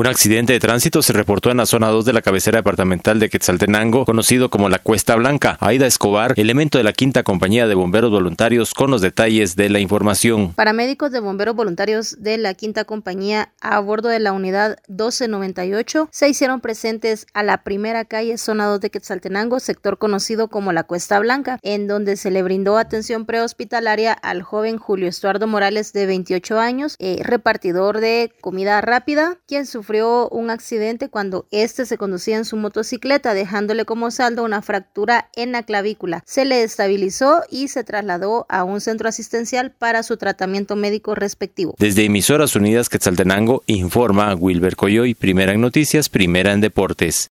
Un accidente de tránsito se reportó en la zona 2 de la cabecera departamental de Quetzaltenango, conocido como la Cuesta Blanca. Aida Escobar, elemento de la quinta compañía de bomberos voluntarios, con los detalles de la información. Paramédicos de bomberos voluntarios de la quinta compañía a bordo de la unidad 1298 se hicieron presentes a la primera calle zona 2 de Quetzaltenango, sector conocido como la Cuesta Blanca, en donde se le brindó atención prehospitalaria al joven Julio Estuardo Morales de 28 años, eh, repartidor de comida rápida, quien su sufrió un accidente cuando éste se conducía en su motocicleta, dejándole como saldo una fractura en la clavícula. Se le estabilizó y se trasladó a un centro asistencial para su tratamiento médico respectivo. Desde Emisoras Unidas Quetzaltenango informa Wilber Coyoy, primera en noticias, primera en deportes.